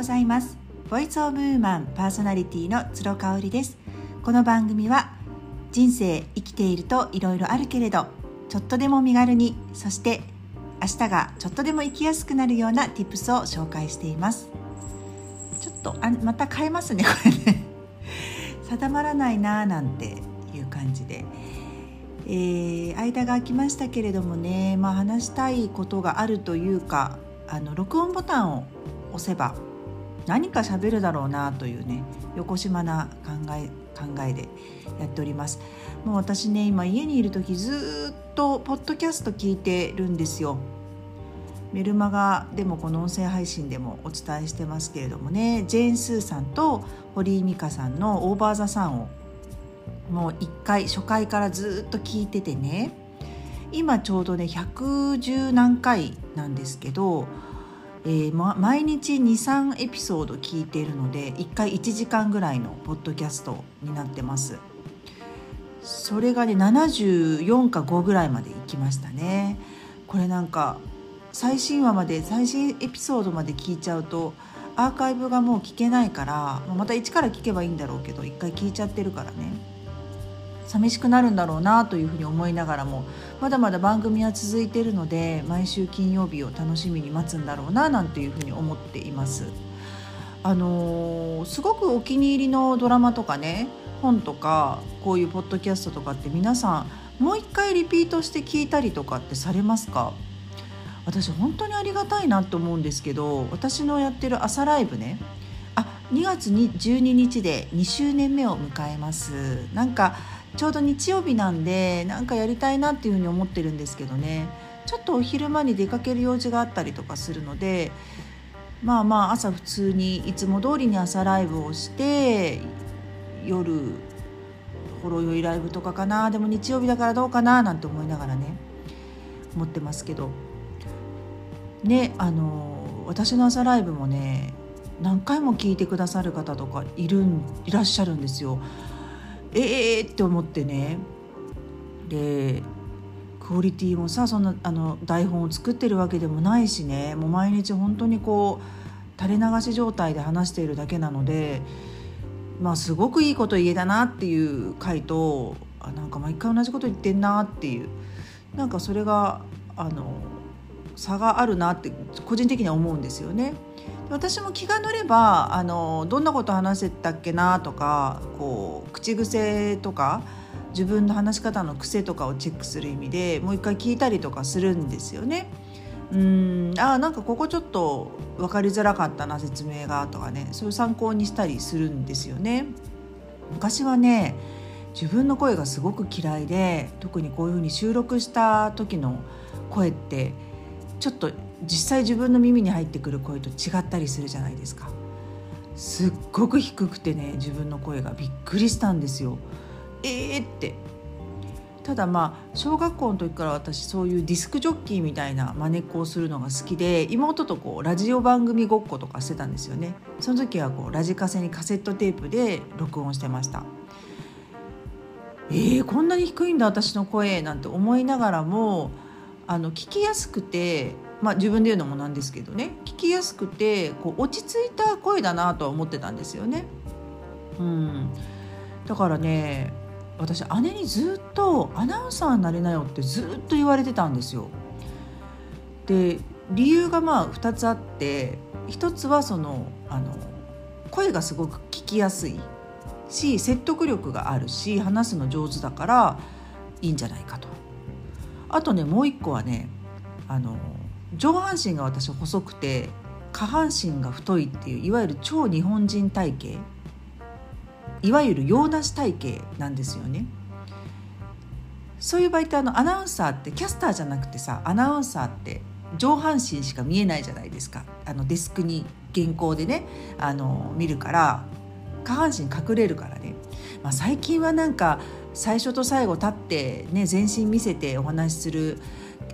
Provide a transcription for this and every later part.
ございます。ボイスオブウーマンパーソナリティの鶴香織です。この番組は人生生きているといろいろあるけれどちょっとでも身軽にそして明日がちょっとでも生きやすくなるような tips を紹介しています。ちょっとあまた変えますねこれね。定まらないなーなんていう感じで、えー、間が空きましたけれどもね、まあ、話したいことがあるというかあの録音ボタンを押せば何か喋るだろうなというね横島な考え考えでやっております。もう私ね今家にいる時ずっとポッドキャスト聞いてるんですよ。メルマガでもこの音声配信でもお伝えしてますけれどもねジェーン・スーさんと堀井美香さんの「オーバー・ザ・サン」をもう1回初回からずっと聞いててね今ちょうどね110何回なんですけど、えーま、毎日23エピソード聞いているので1回1時間ぐらいのポッドキャストになってます。それがね74か5ぐらいまでいきましたね。これなんか最新話まで最新エピソードまで聞いちゃうとアーカイブがもう聞けないからまた一から聞けばいいんだろうけど一回聞いちゃってるからね。寂しくなるんだろうなというふうに思いながらもまだまだ番組は続いているので毎週金曜日を楽しみに待つんだろうななんていうふうに思っています。あのー、すごくお気に入りのドラマとかね本とかこういうポッドキャストとかって皆さんもう一回リピートして聞いたりとかってされますか？私本当にありがたいなと思うんですけど私のやってる朝ライブねあ2月に12日で2周年目を迎えますなんかちょうど日曜日なんでなんかやりたいなっていうふうに思ってるんですけどね。ちょっとお昼間に出かける用事があったりとかするのでまあまあ朝普通にいつも通りに朝ライブをして夜ほろ酔いライブとかかな。でも日曜日だからどうかななんて思いながらね思ってますけど。ねあの私の朝ライブもね何回も聞いてくださる方とかいるいらっしゃるんですよ。ええー、って思ってね。でクオリティもさそんなあの台本を作ってるわけでもないしね。もう毎日本当にこう垂れ流し状態で話しているだけなのでまあすごくいいこと言えたなっていう回とあなんか毎回同じこと言ってんなっていう。なんかそれがあの差があるなって個人的には思うんですよね。私も気が乗ればあのどんなこと話せたっけなとかこう口癖とか自分の話し方の癖とかをチェックする意味でもう一回聞いたりとかするんですよね。うんあなんかここちょっと分かりづらかったな説明がとかねそういう参考にしたりするんですよね。昔はね自分の声がすごく嫌いで特にこういうふうに収録した時の声ってちょっと実際自分の耳に入ってくる声と違ったりするじゃないですか。すっごく低くてね自分の声がびっくりしたんですよ。えーって。ただまあ小学校の時から私そういうディスクジョッキーみたいな真似っこをするのが好きで妹とこうラジオ番組ごっことかしてたんですよね。その時はこうラジカセにカセットテープで録音してました。えー、こんなに低いんだ私の声なんて思いながらもあの聞きやすくて、まあ、自分で言うのもなんですけどね聞きやすくてこう落ち着いた声だなとは思ってたんですよね。うん、だからね私姉にずっとアナウンサーになれなよってずっと言われてたんですよ。で理由がまあ2つあって1つはそのあの声がすごく聞きやすいし説得力があるし話すの上手だからいいんじゃないかと。あとねもう一個はねあの上半身が私細くて下半身が太いっていういわゆる超日本人体型いわゆる洋梨体型なんですよね。そういう場合ってあのアナウンサーってキャスターじゃなくてさアナウンサーって上半身しか見えないじゃないですかあのデスクに原稿でねあの見るから下半身隠れるからね、まあ、最近はなんか最初と最後立ってね全身見せてお話しする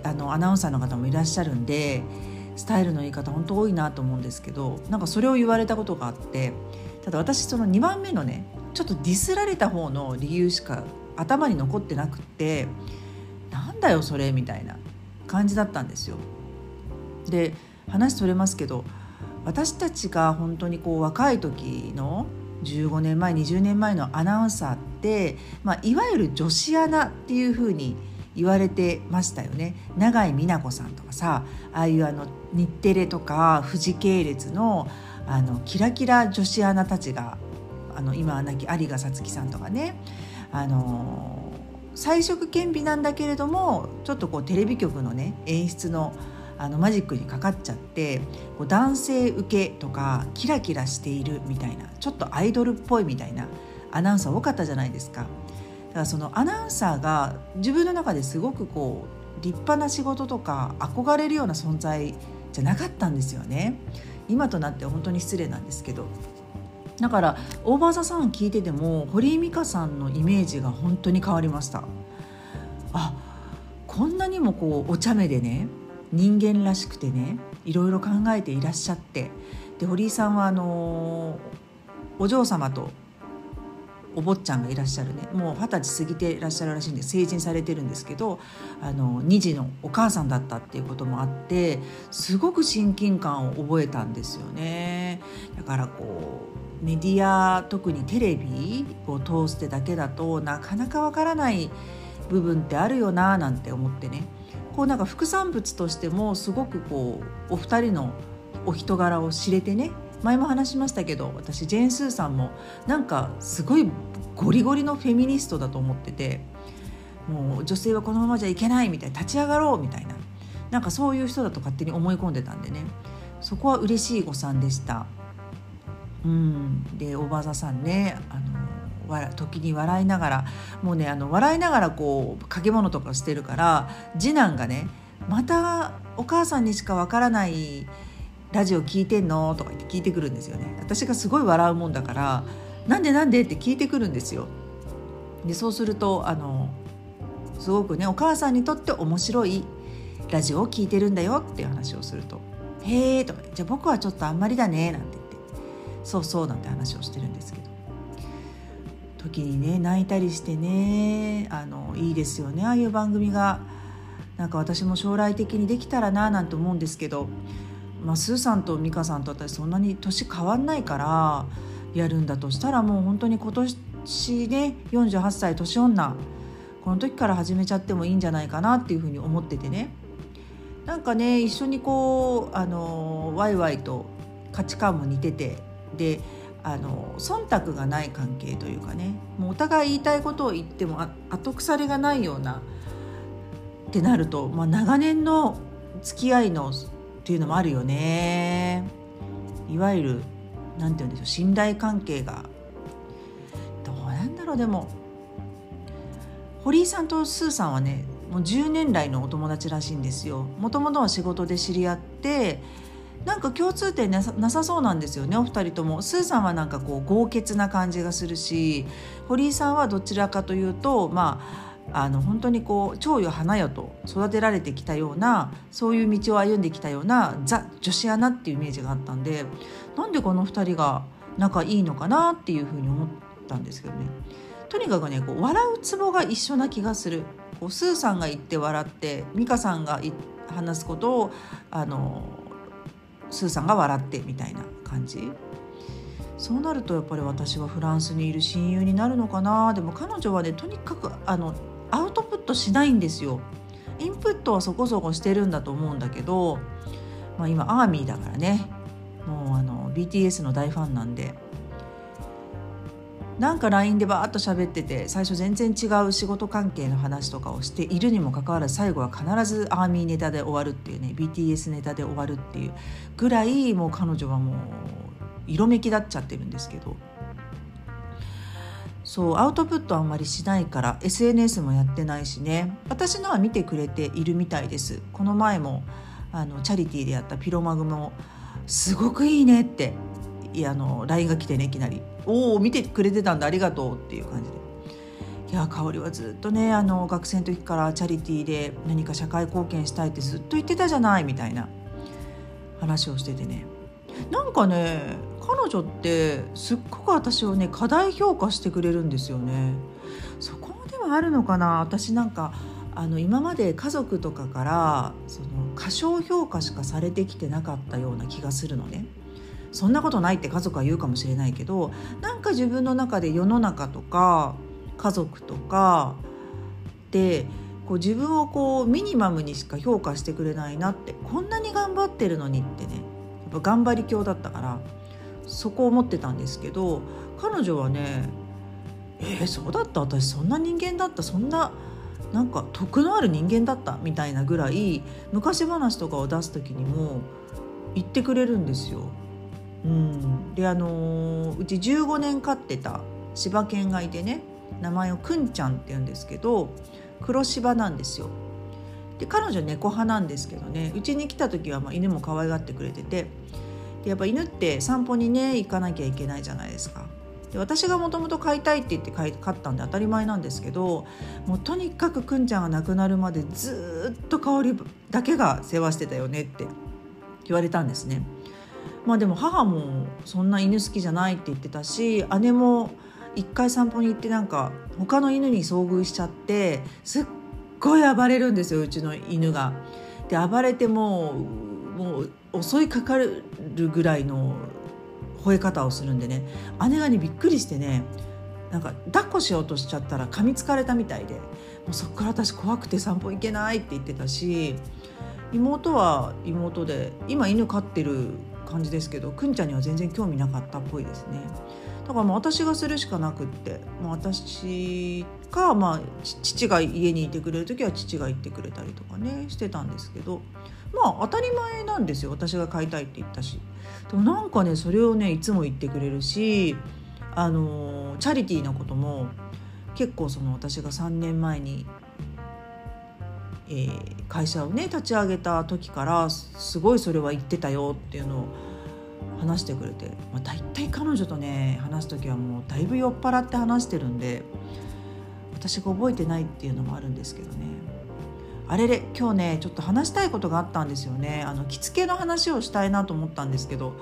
あのアナウンサーの方もいらっしゃるんでスタイルの言い方本当多いなと思うんですけどなんかそれを言われたことがあってただ私その2番目のねちょっとディスられた方の理由しか頭に残ってなくってなんだよそれみたいな感じだったんですよ。で話それますけど私たちが本当にこう若い時の15年前20年前のアナウンサーって、まあ、いわゆる女子アナっていうふうに言われてましたよね永井美奈子さんとかさああいうあの日テレとか富士系列のあのキラキラ女子アナたちがあの今は亡き有賀さつきさんとかねあの彩色兼備なんだけれどもちょっとこうテレビ局のね演出のあのマジックにかかっちゃってこう男性受けとかキラキラしているみたいなちょっとアイドルっぽいみたいなアナウンサー多かったじゃないですか。だからそのアナウンサーが自分の中ですごくこう立派な仕事とか憧れるような存在じゃなかったんですよね。今となって本当に失礼なんですけど。だからオーバーザさん聞いてても堀井美香さんのイメージが本当に変わりました。あこんなにもこうお茶目でね人間らしくてねいろいろ考えていらっしゃって。で堀井さんはあのお嬢様とお坊ちゃんがいらっしゃるね。もう二十歳過ぎていらっしゃるらしいんで成人されてるんですけどあの2児のお母さんだったっていうこともあってすごく親近感を覚えたんですよね。だからこうメディア特にテレビを通してだけだとなかなかわからない部分ってあるよななんて思ってね。こうなんか副産物としてもすごくこうお二人のお人柄を知れてね。前も話しましたけど私ジェーン・スーさんもなんかすごいゴリゴリのフェミニストだと思っててもう女性はこのままじゃいけないみたいな立ち上がろうみたいななんかそういう人だと勝手に思い込んでたんでねそこは嬉しい誤算でした。うん、でおばあさんねあの時に笑いながらもうねあの笑いながらこう掛け物とかしてるから次男がねまたお母さんにしかわからないラジオ聞いてんの?」とか言って聞いてくるんですよね。私がすごい笑うもんだから「なんでなんで?」って聞いてくるんですよ。でそうするとあのすごくねお母さんにとって面白いラジオを聞いてるんだよっていう話をすると「へえ」とか「じゃあ僕はちょっとあんまりだね」なんて言って「そうそう」なんて話をしてるんですけど時にね泣いたりしてねあのいいですよねああいう番組が。なんか私も将来的にできたらななんて思うんですけどまあ、スーさんと美香さんと私そんなに年変わんないからやるんだとしたらもう本当に今年ね48歳年女この時から始めちゃってもいいんじゃないかなっていうふうに思っててね。なんかね一緒にこうあのワイワイと価値観も似ててであの忖度がない関係というかねもうお互い言いたいことを言っても後腐れがないようなってなると、まあ、長年の付き合いのっていうのもあるよね。いわゆる何て言うんでしょう信頼関係が。どうなんだろうでも。堀井さんとスーさんはねもう10年来のお友達らしいんですよ。もともとは仕事で知り合ってなんか共通点なさそうなんですよねお二人とも。スーさんはなんかこう豪傑な感じがするし堀井さんはどちらかというとまああの本当にこう蝶よ花よと育てられてきたようなそういう道を歩んできたようなザ女子アナっていうイメージがあったんでなんでこの2人が仲いいのかなっていうふうに思ったんですけどね。とにかくねこう笑うツボが一緒な気がする。こうスーさんが言って笑って美香さんが話すことをあのスーさんが笑ってみたいな感じ。そうなるとやっぱり私はフランスにいる親友になるのかな。でも彼女はねとにかくあのアウトプットしないんですよ。インプットはそこそこしてるんだと思うんだけど、まあ、今アーミーだからね。もうあの BTS の大ファンなんで。なんか LINE でバーッと喋ってて最初全然違う仕事関係の話とかをしているにもかかわらず最後は必ずアーミーネタで終わるっていうね BTS ネタで終わるっていうぐらいもう彼女はもう色めきだっちゃってるんですけど。そうアウトプットあんまりしないから SNS もやってないしね。私のは見てくれているみたいです。この前もあのチャリティーでやったピロマグもすごくいいねっていやあの LINE が来てねいきなり「おお見てくれてたんだありがとう」っていう感じで。いや香りはずっとねあの学生の時からチャリティーで何か社会貢献したいってずっと言ってたじゃないみたいな話をしててね。なんかね彼女ってすっごく私をね過大評価してくれるんですよね。そこではあるのかな。私なんかあの今まで家族とかからその過小評価しかされてきてなかったような気がするのね。そんなことないって家族は言うかもしれないけどなんか自分の中で世の中とか家族とかでこう自分をこうミニマムにしか評価してくれないなってこんなに頑張ってるのにってねやっぱ頑張り狂だったからそこを思ってたんですけど彼女はねえー、そうだった？私そんな人間だった？そんななんか徳のある人間だった？みたいなぐらい昔話とかを出す時にも言ってくれるんですよ。うん、であのー、うち15年飼ってた柴犬がいてね名前をくんちゃんって言うんですけど黒柴なんですよ。で彼女猫派なんですけどねうちに来た時はまあ犬も可愛がってくれててやっぱ犬って散歩にね行かなきゃいけないじゃないですか。で私がもともと飼いたいって言って飼ったんで当たり前なんですけどもうとにかくくんちゃんが亡くなるまでずっと香りだけが世話してたよねって言われたんですね。まあでも母もそんな犬好きじゃないって言ってたし姉も一回散歩に行ってなんか他の犬に遭遇しちゃってすっごい暴れるんですようちの犬が。で暴れてももう襲いかかるぐらいの吠え方をするんでね。姉がねびっくりしてねなんか抱っこしようとしちゃったら噛みつかれたみたいで。もうそっから私怖くて散歩行けないって言ってたし妹は妹で今犬飼ってる感じですけどくんちゃんには全然興味なかったっぽいですね。だからもう私がするしかなくってもう私か、まあ、父が家にいてくれる時は父が行ってくれたりとかねしてたんですけど。まあ当たり前なんですよ。私が買いたいって言ったし。でもなんかねそれをねいつも言ってくれるしあのチャリティーのことも結構その私が3年前に、えー、会社をね立ち上げた時からすごいそれは言ってたよっていうのを話してくれて、まあ、大体彼女とね話す時はもうだいぶ酔っ払って話してるんで私が覚えてないっていうのもあるんですけどね。あれれ今日ねちょっと話したいことがあったんですよね。あの着付けの話をしたいなと思ったんですけど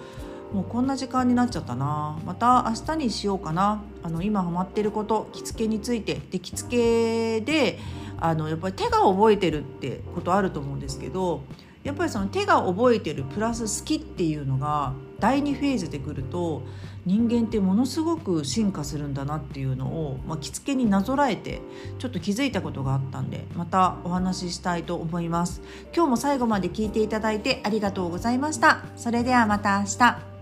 もうこんな時間になっちゃったな。また明日にしようかな。あの今ハマってること着付けについて。で着付けであのやっぱり手が覚えてるってことあると思うんですけどやっぱりその手が覚えてるプラス好きっていうのが第2フェーズでくると人間ってものすごく進化するんだなっていうのを、まあ、着付けになぞらえてちょっと気づいたことがあったんでまたお話ししたいと思います。今日も最後まで聞いていただいてありがとうございました。それではまた明日。